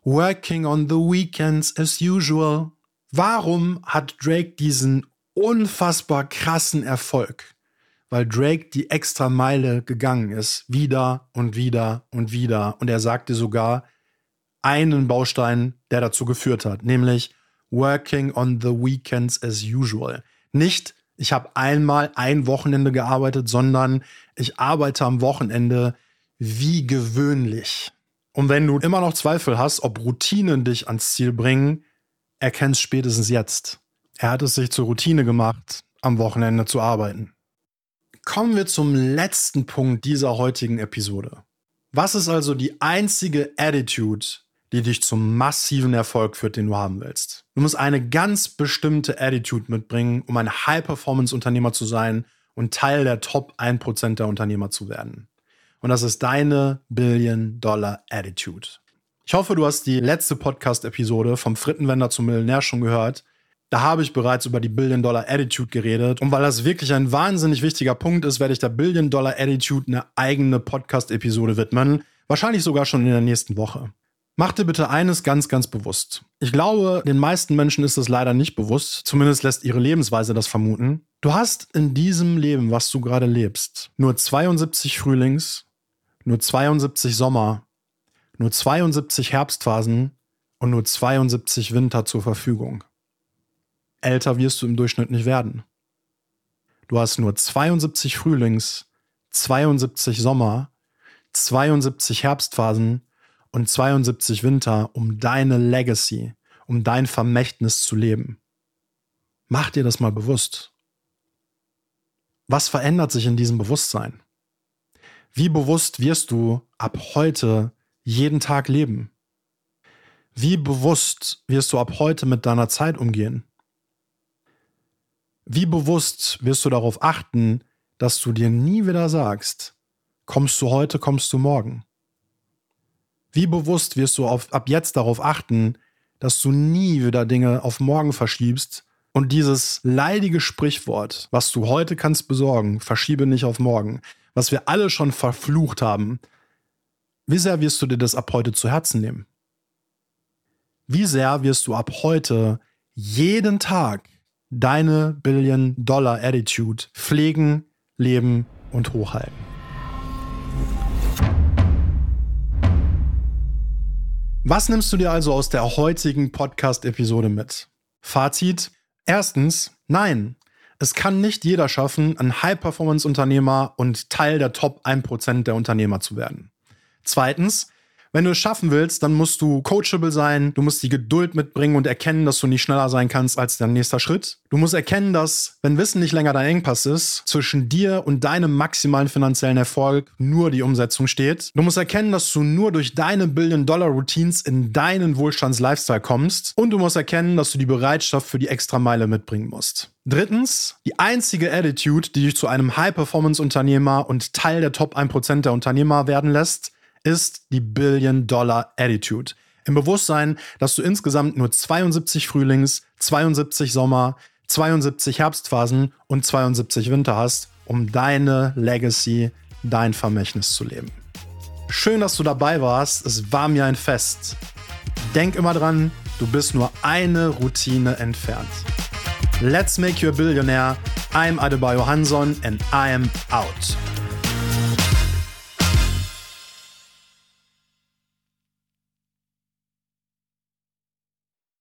Working on the weekends as usual. Warum hat Drake diesen unfassbar krassen Erfolg, weil Drake die extra Meile gegangen ist, wieder und wieder und wieder. Und er sagte sogar einen Baustein, der dazu geführt hat, nämlich Working on the Weekends as usual. Nicht, ich habe einmal ein Wochenende gearbeitet, sondern ich arbeite am Wochenende wie gewöhnlich. Und wenn du immer noch Zweifel hast, ob Routinen dich ans Ziel bringen, erkennst spätestens jetzt. Er hat es sich zur Routine gemacht, am Wochenende zu arbeiten. Kommen wir zum letzten Punkt dieser heutigen Episode. Was ist also die einzige Attitude, die dich zum massiven Erfolg führt, den du haben willst? Du musst eine ganz bestimmte Attitude mitbringen, um ein High-Performance-Unternehmer zu sein und Teil der Top 1% der Unternehmer zu werden. Und das ist deine Billion-Dollar-Attitude. Ich hoffe, du hast die letzte Podcast-Episode vom Frittenwender zum Millionär schon gehört. Da habe ich bereits über die Billion-Dollar-Attitude geredet. Und weil das wirklich ein wahnsinnig wichtiger Punkt ist, werde ich der Billion-Dollar-Attitude eine eigene Podcast-Episode widmen. Wahrscheinlich sogar schon in der nächsten Woche. Mach dir bitte eines ganz, ganz bewusst. Ich glaube, den meisten Menschen ist es leider nicht bewusst. Zumindest lässt ihre Lebensweise das vermuten. Du hast in diesem Leben, was du gerade lebst, nur 72 Frühlings, nur 72 Sommer, nur 72 Herbstphasen und nur 72 Winter zur Verfügung älter wirst du im Durchschnitt nicht werden. Du hast nur 72 Frühlings, 72 Sommer, 72 Herbstphasen und 72 Winter, um deine Legacy, um dein Vermächtnis zu leben. Mach dir das mal bewusst. Was verändert sich in diesem Bewusstsein? Wie bewusst wirst du ab heute jeden Tag leben? Wie bewusst wirst du ab heute mit deiner Zeit umgehen? Wie bewusst wirst du darauf achten, dass du dir nie wieder sagst, kommst du heute, kommst du morgen? Wie bewusst wirst du auf, ab jetzt darauf achten, dass du nie wieder Dinge auf morgen verschiebst und dieses leidige Sprichwort, was du heute kannst besorgen, verschiebe nicht auf morgen, was wir alle schon verflucht haben, wie sehr wirst du dir das ab heute zu Herzen nehmen? Wie sehr wirst du ab heute jeden Tag deine Billion-Dollar-Attitude pflegen, leben und hochhalten? Was nimmst du dir also aus der heutigen Podcast-Episode mit? Fazit. Erstens, nein, es kann nicht jeder schaffen, ein High-Performance-Unternehmer und Teil der Top 1% der Unternehmer zu werden. Zweitens, wenn du es schaffen willst, dann musst du coachable sein, du musst die Geduld mitbringen und erkennen, dass du nicht schneller sein kannst als dein nächster Schritt. Du musst erkennen, dass, wenn Wissen nicht länger dein Engpass ist, zwischen dir und deinem maximalen finanziellen Erfolg nur die Umsetzung steht. Du musst erkennen, dass du nur durch deine Billion-Dollar-Routines in deinen Wohlstands-Lifestyle kommst. Und du musst erkennen, dass du die Bereitschaft für die extra Meile mitbringen musst. Drittens, die einzige Attitude, die dich zu einem High-Performance-Unternehmer und Teil der Top 1% der Unternehmer werden lässt, ist die Billion-Dollar-Attitude. Im Bewusstsein, dass du insgesamt nur 72 Frühlings, 72 Sommer, 72 Herbstphasen und 72 Winter hast, um deine Legacy, dein Vermächtnis zu leben. Schön, dass du dabei warst. Es war mir ein Fest. Denk immer dran, du bist nur eine Routine entfernt. Let's make you a billionaire. I'm Adebayo Hanson and I am out.